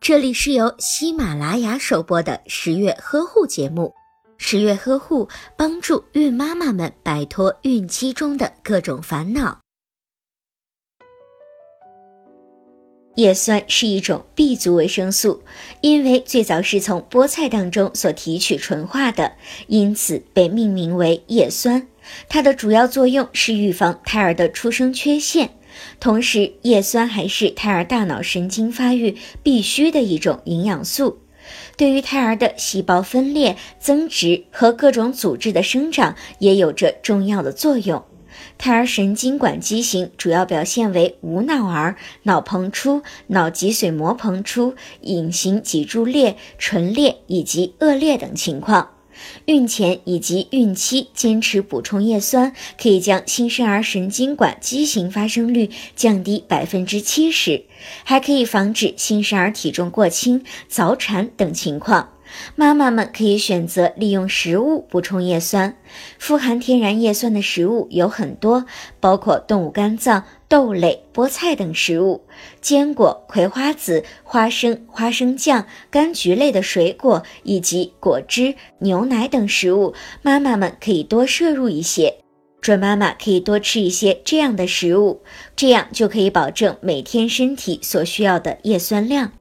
这里是由喜马拉雅首播的十月呵护节目。十月呵护帮助孕妈妈们摆脱孕期中的各种烦恼。叶酸是一种 B 族维生素，因为最早是从菠菜当中所提取纯化的，因此被命名为叶酸。它的主要作用是预防胎儿的出生缺陷，同时叶酸还是胎儿大脑神经发育必须的一种营养素，对于胎儿的细胞分裂、增殖和各种组织的生长也有着重要的作用。胎儿神经管畸形主要表现为无脑儿、脑膨出、脑脊髓膜膨出、隐形脊柱裂、唇裂以及腭裂等情况。孕前以及孕期坚持补充叶酸，可以将新生儿神经管畸形发生率降低百分之七十，还可以防止新生儿体重过轻、早产等情况。妈妈们可以选择利用食物补充叶酸，富含天然叶酸的食物有很多，包括动物肝脏、豆类、菠菜等食物，坚果、葵花籽、花生、花生酱、柑橘类的水果以及果汁、牛奶等食物，妈妈们可以多摄入一些。准妈妈可以多吃一些这样的食物，这样就可以保证每天身体所需要的叶酸量。